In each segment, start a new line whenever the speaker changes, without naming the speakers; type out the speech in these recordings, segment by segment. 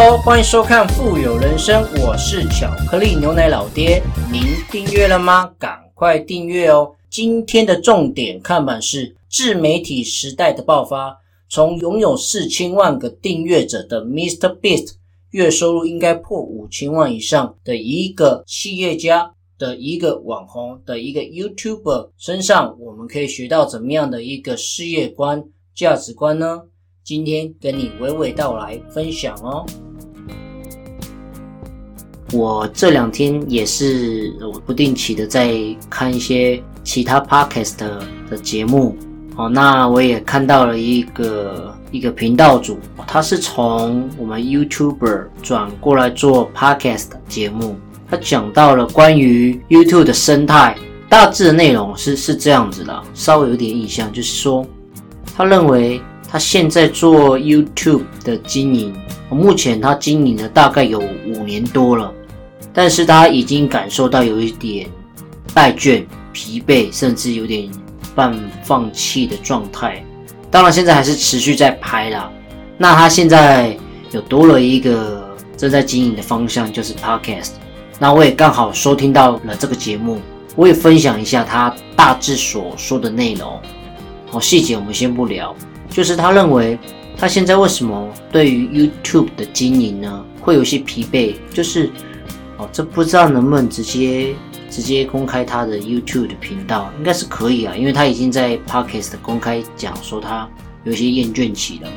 Hello，欢迎收看《富有人生》，我是巧克力牛奶老爹。您订阅了吗？赶快订阅哦！今天的重点看板是自媒体时代的爆发。从拥有四千万个订阅者的 Mr. Beast，月收入应该破五千万以上的一个企业家的一个网红的一个 YouTuber 身上，我们可以学到怎么样的一个事业观、价值观呢？今天跟你娓娓道来分享哦。我这两天也是我不定期的在看一些其他 podcast 的节目哦。那我也看到了一个一个频道主，他是从我们 YouTuber 转过来做 podcast 节目。他讲到了关于 YouTube 的生态，大致的内容是是这样子的，稍微有点印象，就是说他认为。他现在做 YouTube 的经营，目前他经营了大概有五年多了，但是他已经感受到有一点怠倦、疲惫，甚至有点半放弃的状态。当然，现在还是持续在拍啦。那他现在有多了一个正在经营的方向，就是 Podcast。那我也刚好收听到了这个节目，我也分享一下他大致所说的内容。好，细节我们先不聊。就是他认为，他现在为什么对于 YouTube 的经营呢，会有些疲惫？就是，哦，这不知道能不能直接直接公开他的 YouTube 的频道，应该是可以啊，因为他已经在 Podcast 公开讲说他有些厌倦期了嘛。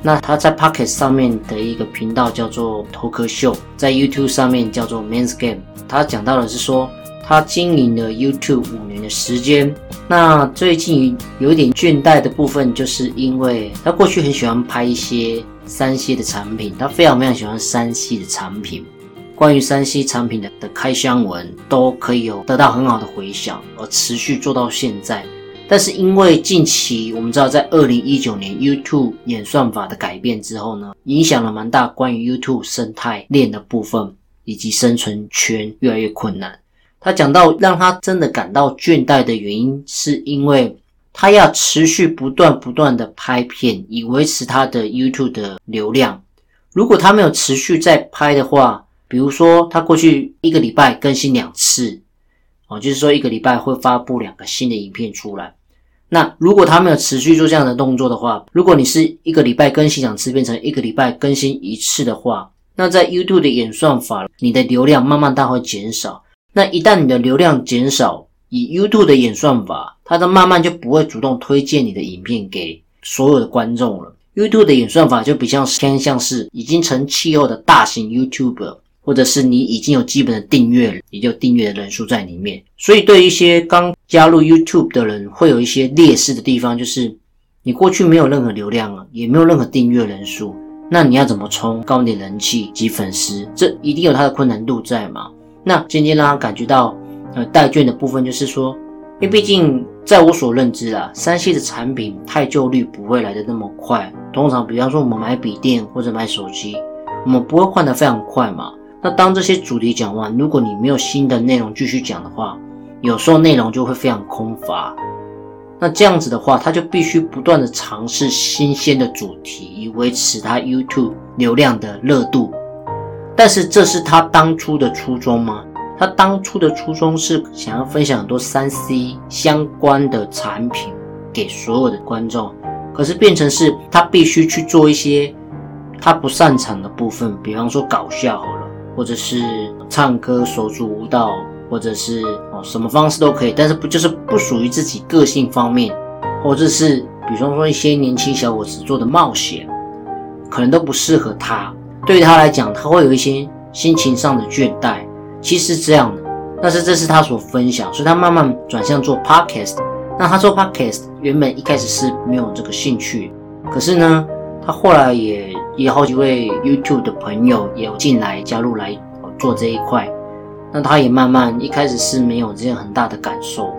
那他在 Podcast 上面的一个频道叫做头壳秀，在 YouTube 上面叫做 Men's Game，他讲到的是说。他经营了 YouTube 五年的时间，那最近有点倦怠的部分，就是因为他过去很喜欢拍一些山西的产品，他非常非常喜欢山西的产品，关于山西产品的的开箱文都可以有得到很好的回响，而持续做到现在。但是因为近期我们知道，在二零一九年 YouTube 演算法的改变之后呢，影响了蛮大关于 YouTube 生态链的部分，以及生存圈越来越困难。他讲到，让他真的感到倦怠的原因，是因为他要持续不断不断的拍片，以维持他的 YouTube 的流量。如果他没有持续在拍的话，比如说他过去一个礼拜更新两次，哦，就是说一个礼拜会发布两个新的影片出来。那如果他没有持续做这样的动作的话，如果你是一个礼拜更新两次变成一个礼拜更新一次的话，那在 YouTube 的演算法，你的流量慢慢它会减少。那一旦你的流量减少，以 YouTube 的演算法，它的慢慢就不会主动推荐你的影片给所有的观众了。YouTube 的演算法就比较偏向是已经成气候的大型 YouTuber，或者是你已经有基本的订阅，也就订阅的人数在里面。所以对一些刚加入 YouTube 的人，会有一些劣势的地方，就是你过去没有任何流量啊，也没有任何订阅人数，那你要怎么冲高你的人气及粉丝？这一定有它的困难度在嘛？那渐渐让他感觉到，呃，代券的部分就是说，因为毕竟在我所认知啊，三 C 的产品太旧率不会来的那么快。通常，比方说我们买笔电或者买手机，我们不会换的非常快嘛。那当这些主题讲完，如果你没有新的内容继续讲的话，有时候内容就会非常空乏。那这样子的话，他就必须不断的尝试新鲜的主题，以维持他 YouTube 流量的热度。但是这是他当初的初衷吗？他当初的初衷是想要分享很多三 C 相关的产品给所有的观众，可是变成是他必须去做一些他不擅长的部分，比方说搞笑好了，或者是唱歌、手足舞蹈，或者是哦什么方式都可以，但是不就是不属于自己个性方面，或者是比方说一些年轻小伙子做的冒险，可能都不适合他。对于他来讲，他会有一些心情上的倦怠，其实这样的，但是这是他所分享，所以他慢慢转向做 podcast。那他做 podcast 原本一开始是没有这个兴趣，可是呢，他后来也也有好几位 YouTube 的朋友也有进来加入来做这一块，那他也慢慢一开始是没有这样很大的感受。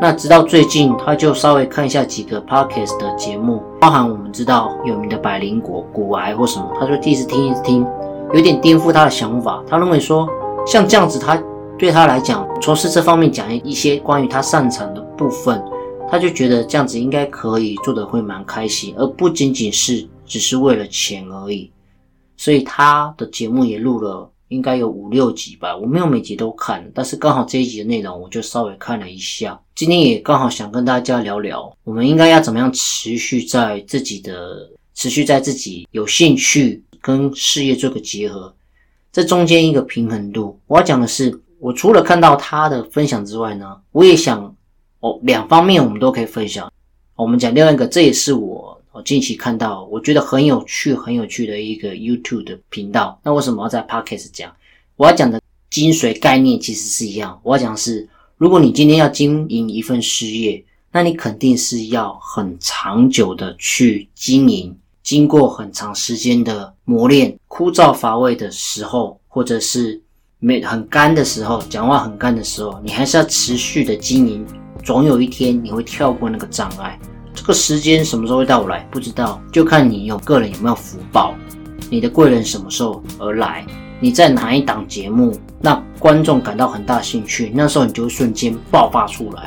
那直到最近，他就稍微看一下几个 podcast 的节目，包含我们知道有名的百灵果、骨癌或什么，他就第一次听一听，有点颠覆他的想法。他认为说，像这样子，他对他来讲，从事这方面讲一些关于他擅长的部分，他就觉得这样子应该可以做的会蛮开心，而不仅仅是只是为了钱而已。所以他的节目也录了应该有五六集吧。我没有每集都看，但是刚好这一集的内容我就稍微看了一下。今天也刚好想跟大家聊聊，我们应该要怎么样持续在自己的持续在自己有兴趣跟事业做个结合，这中间一个平衡度。我要讲的是，我除了看到他的分享之外呢，我也想哦两方面我们都可以分享。我们讲另外一个，这也是我我近期看到我觉得很有趣、很有趣的一个 YouTube 的频道。那为什么要在 Podcast 讲？我要讲的精髓概念其实是一样。我要讲的是，如果你今天要经营一份事业，那你肯定是要很长久的去经营，经过很长时间的磨练，枯燥乏味的时候，或者是没很干的时候，讲话很干的时候，你还是要持续的经营。总有一天你会跳过那个障碍，这个时间什么时候会到来不知道，就看你有个人有没有福报，你的贵人什么时候而来，你在哪一档节目，那观众感到很大兴趣，那时候你就会瞬间爆发出来，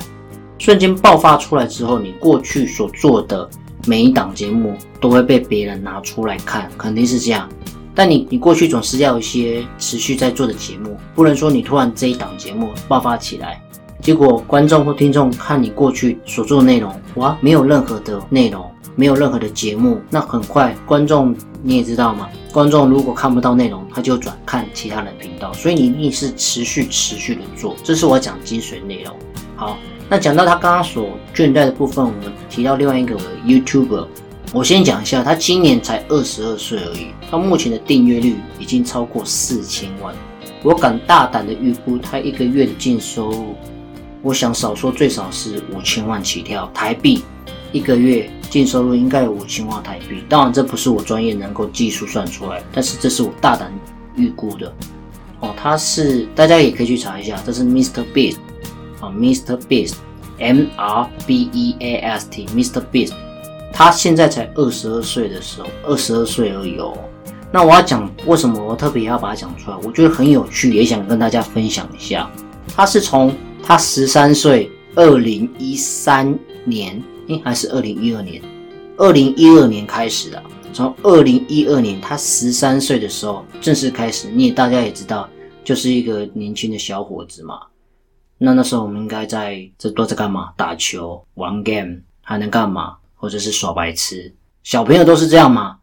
瞬间爆发出来之后，你过去所做的每一档节目都会被别人拿出来看，肯定是这样。但你你过去总是要一些持续在做的节目，不能说你突然这一档节目爆发起来。结果观众或听众看你过去所做的内容，哇，没有任何的内容，没有任何的节目，那很快观众你也知道嘛，观众如果看不到内容，他就转看其他人频道，所以你一定是持续持续的做，这是我讲精髓内容。好，那讲到他刚刚所倦怠的部分，我们提到另外一个 YouTuber，我先讲一下，他今年才二十二岁而已，他目前的订阅率已经超过四千万，我敢大胆的预估他一个月的净收入。我想少说最少是五千万起跳台币，一个月净收入应该有五千万台币。当然这不是我专业能够技术算出来，但是这是我大胆预估的。哦，他是大家也可以去查一下，这是 Mr. Beast 啊，Mr. Beast，M R B E A S T，Mr. Beast，他现在才二十二岁的时候，二十二岁而已哦。那我要讲为什么我特别要把它讲出来，我觉得很有趣，也想跟大家分享一下。他是从他十三岁，二零一三年，哎，还是二零一二年？二零一二年开始的。从二零一二年，他十三岁的时候正式开始。你也大家也知道，就是一个年轻的小伙子嘛。那那时候我们应该在这都在干嘛？打球、玩 game，还能干嘛？或者是耍白痴？小朋友都是这样吗？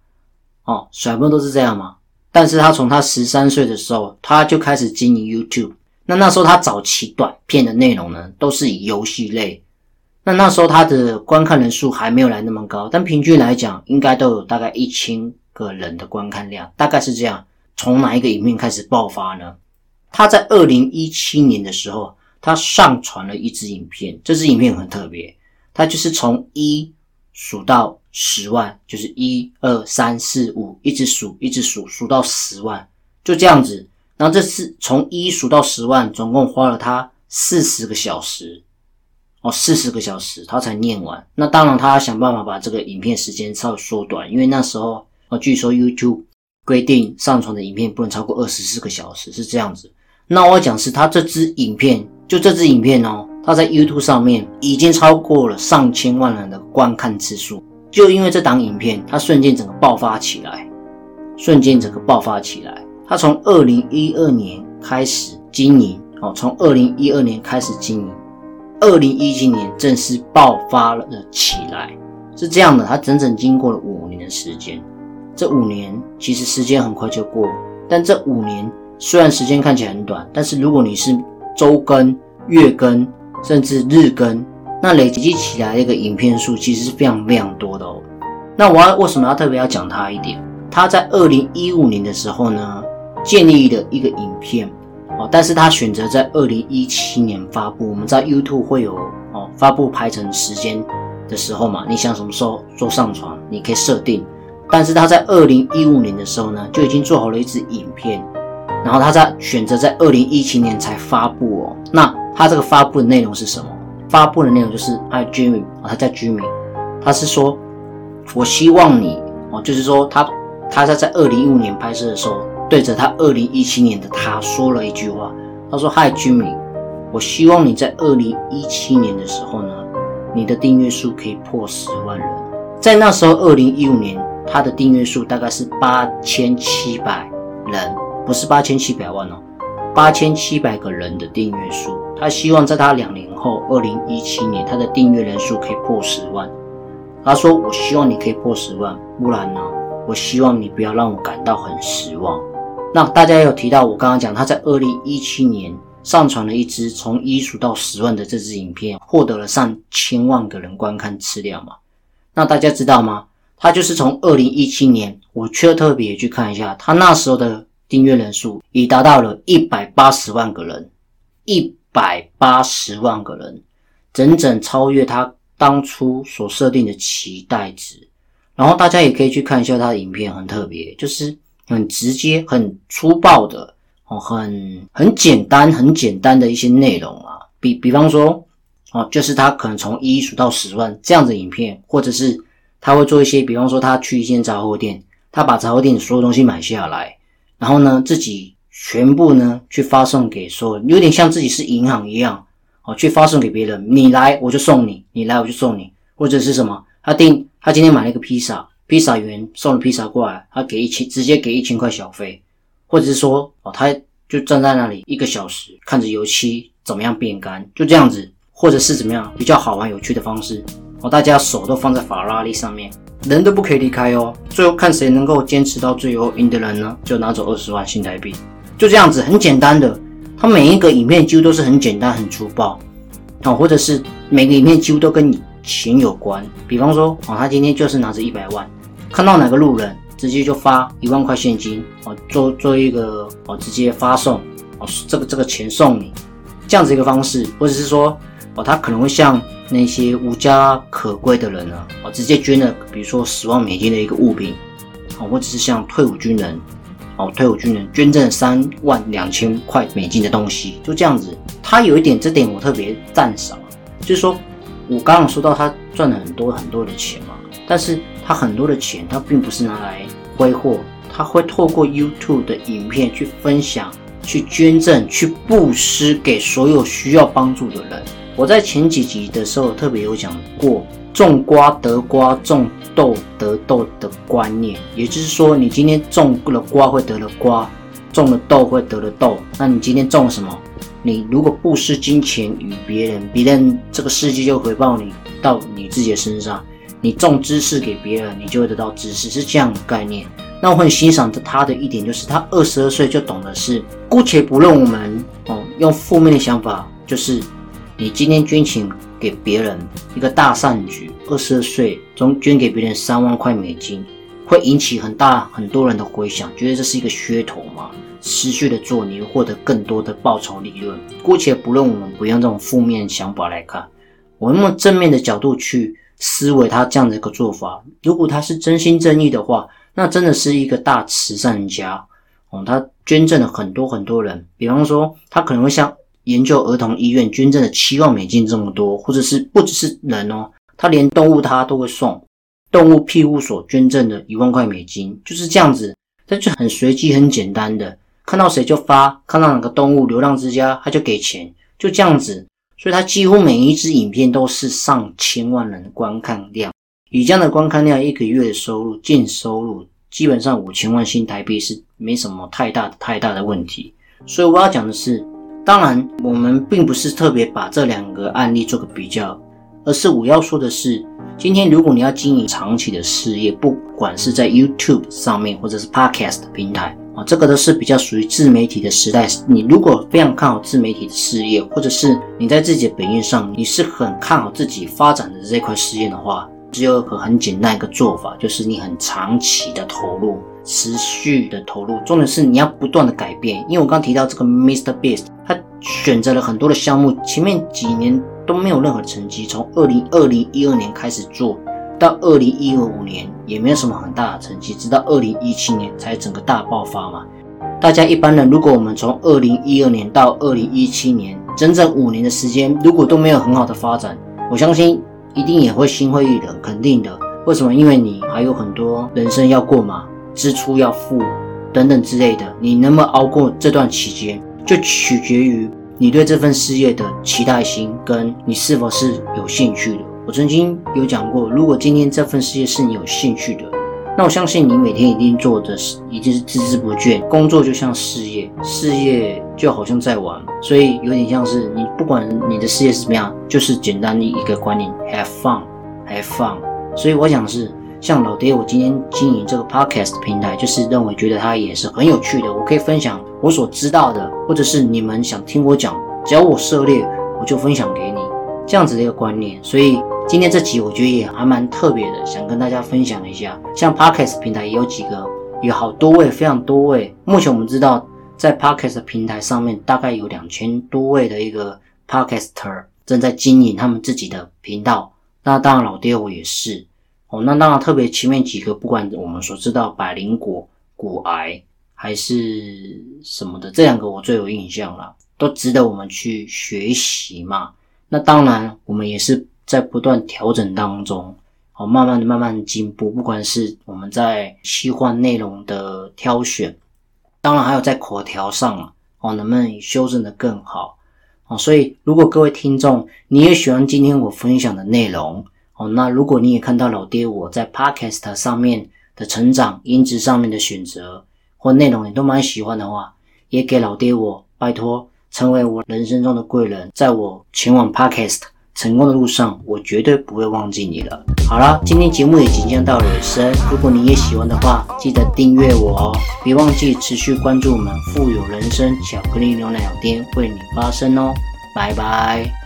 哦，小朋友都是这样吗？但是他从他十三岁的时候，他就开始经营 YouTube。那那时候他早期短片的内容呢，都是以游戏类。那那时候他的观看人数还没有来那么高，但平均来讲，应该都有大概一千个人的观看量，大概是这样。从哪一个影片开始爆发呢？他在二零一七年的时候，他上传了一支影片，这支影片很特别，他就是从一数到十万，就是一二三四五，一直数，一直数，数到十万，就这样子。然后这次从一数到十万，总共花了他四十个小时，哦，四十个小时他才念完。那当然，他要想办法把这个影片时间稍微缩短，因为那时候哦，据说 YouTube 规定上传的影片不能超过二十四个小时，是这样子。那我讲是他这支影片，就这支影片哦，他在 YouTube 上面已经超过了上千万人的观看次数，就因为这档影片，他瞬间整个爆发起来，瞬间整个爆发起来。他从二零一二年开始经营，哦，从二零一二年开始经营，二零一七年正式爆发了起来，是这样的。他整整经过了五年的时间，这五年其实时间很快就过，但这五年虽然时间看起来很短，但是如果你是周更、月更，甚至日更，那累积起来一个影片数其实是非常非常多的哦。那我要为什么要特别要讲他一点？他在二零一五年的时候呢？建立的一个影片哦，但是他选择在二零一七年发布。我们在 YouTube 会有哦发布排程时间的时候嘛，你想什么时候做上传，你可以设定。但是他在二零一五年的时候呢，就已经做好了一支影片，然后他在选择在二零一七年才发布哦。那他这个发布的内容是什么？发布的内容就是他 Jimmy，他叫 Jimmy，他是说，我希望你哦，就是说他他在在二零一五年拍摄的时候。对着他二零一七年的他说了一句话，他说：“嗨，居民，我希望你在二零一七年的时候呢，你的订阅数可以破十万人。在那时候，二零一五年他的订阅数大概是八千七百人，不是八千七百万哦，八千七百个人的订阅数。他希望在他两年后，二零一七年，他的订阅人数可以破十万。他说：“我希望你可以破十万，不然呢，我希望你不要让我感到很失望。”那大家有提到我刚刚讲，他在二零一七年上传了一支从一数到十万的这支影片，获得了上千万个人观看次量嘛？那大家知道吗？他就是从二零一七年，我却特别去看一下，他那时候的订阅人数已达到了一百八十万个人，一百八十万个人，整整超越他。当初所设定的期待值，然后大家也可以去看一下他的影片，很特别，就是很直接、很粗暴的哦，很很简单、很简单的一些内容啊。比比方说哦，就是他可能从一数到十万这样的影片，或者是他会做一些，比方说他去一间杂货店，他把杂货店所有东西买下来，然后呢自己全部呢去发送给所有，有点像自己是银行一样。哦，去发送给别人，你来我就送你，你来我就送你，或者是什么？他订，他今天买了一个披萨，披萨员送了披萨过来，他给一千，直接给一千块小费，或者是说，哦，他就站在那里一个小时，看着油漆怎么样变干，就这样子，或者是怎么样比较好玩有趣的方式，哦，大家手都放在法拉利上面，人都不可以离开哦，最后看谁能够坚持到最后赢的人呢，就拿走二十万新台币，就这样子，很简单的。他每一个影片几乎都是很简单、很粗暴，哦，或者是每个影片几乎都跟你钱有关。比方说，哦，他今天就是拿着一百万，看到哪个路人，直接就发一万块现金，哦，做做一个，哦，直接发送，哦，这个这个钱送你，这样子一个方式，或者是说，哦，他可能会像那些无家可归的人呢，哦，直接捐了，比如说十万美金的一个物品，哦，或者是像退伍军人。哦，退伍军人捐赠三万两千块美金的东西，就这样子。他有一点，这点我特别赞赏，就是说，我刚刚说到他赚了很多很多的钱嘛，但是他很多的钱，他并不是拿来挥霍，他会透过 YouTube 的影片去分享、去捐赠、去布施给所有需要帮助的人。我在前几集的时候特别有讲过。种瓜得瓜，种豆得豆的观念，也就是说，你今天种了瓜会得了瓜，种了豆会得了豆。那你今天种什么？你如果布施金钱与别人，别人这个世界就回报你到你自己的身上。你种知识给别人，你就会得到知识，是这样的概念。那我很欣赏的他的一点就是，他二十二岁就懂得是，姑且不论我们哦，用负面的想法，就是你今天捐钱。给别人一个大善举，二十二岁中捐给别人三万块美金，会引起很大很多人的回响，觉得这是一个噱头嘛？持续的做，你会获得更多的报酬利润。姑且不论我们不用这种负面想法来看，我们用正面的角度去思维他这样的一个做法。如果他是真心真意的话，那真的是一个大慈善家哦。他捐赠了很多很多人，比方说他可能会像。研究儿童医院捐赠的七万美金这么多，或者是不只是人哦，他连动物他都会送。动物庇护所捐赠的一万块美金就是这样子，他就很随机、很简单的，看到谁就发，看到哪个动物流浪之家他就给钱，就这样子。所以他几乎每一支影片都是上千万人观看量，以这样的观看量，一个月的收入净收入基本上五千万新台币是没什么太大太大的问题。所以我要讲的是。当然，我们并不是特别把这两个案例做个比较，而是我要说的是，今天如果你要经营长期的事业，不管是在 YouTube 上面或者是 Podcast 平台这个都是比较属于自媒体的时代。你如果非常看好自媒体的事业，或者是你在自己的本业上你是很看好自己发展的这块事业的话，只有一个很简单一个做法，就是你很长期的投入。持续的投入，重点是你要不断的改变。因为我刚提到这个 Mr. Beast，他选择了很多的项目，前面几年都没有任何成绩。从二零二零一二年开始做到二零一五年，也没有什么很大的成绩，直到二零一七年才整个大爆发嘛。大家一般人，如果我们从二零一二年到二零一七年，整整五年的时间，如果都没有很好的发展，我相信一定也会心灰意冷，肯定的。为什么？因为你还有很多人生要过嘛。支出要付等等之类的，你能不能熬过这段期间，就取决于你对这份事业的期待心，跟你是否是有兴趣的。我曾经有讲过，如果今天这份事业是你有兴趣的，那我相信你每天一定做的是，一定是孜孜不倦。工作就像事业，事业就好像在玩，所以有点像是你不管你的事业是怎么样，就是简单的一个观念：have fun，have fun。所以我想是，像老爹，我今天经营这个 podcast 平台，就是认为觉得它也是很有趣的，我可以分享我所知道的，或者是你们想听我讲，只要我涉猎，我就分享给你，这样子的一个观念。所以。今天这集我觉得也还蛮特别的，想跟大家分享一下。像 Podcast 平台也有几个，有好多位，非常多位。目前我们知道，在 Podcast 平台上面，大概有两千多位的一个 Podcaster 正在经营他们自己的频道。那当然，老爹我也是哦。那当然，特别前面几个，不管我们所知道百灵果、骨癌还是什么的，这两个我最有印象了，都值得我们去学习嘛。那当然，我们也是。在不断调整当中，哦，慢慢的、慢慢进步。不管是我们在细化内容的挑选，当然还有在口条上啊，哦，能不能修正的更好？哦，所以如果各位听众你也喜欢今天我分享的内容，哦，那如果你也看到老爹我在 Podcast 上面的成长、音质上面的选择或内容，你都蛮喜欢的话，也给老爹我拜托，成为我人生中的贵人，在我前往 Podcast。成功的路上，我绝对不会忘记你了。好了，今天节目也即将到尾声。如果你也喜欢的话，记得订阅我哦！别忘记持续关注我们富有人生巧克力牛奶店为你发声哦！拜拜。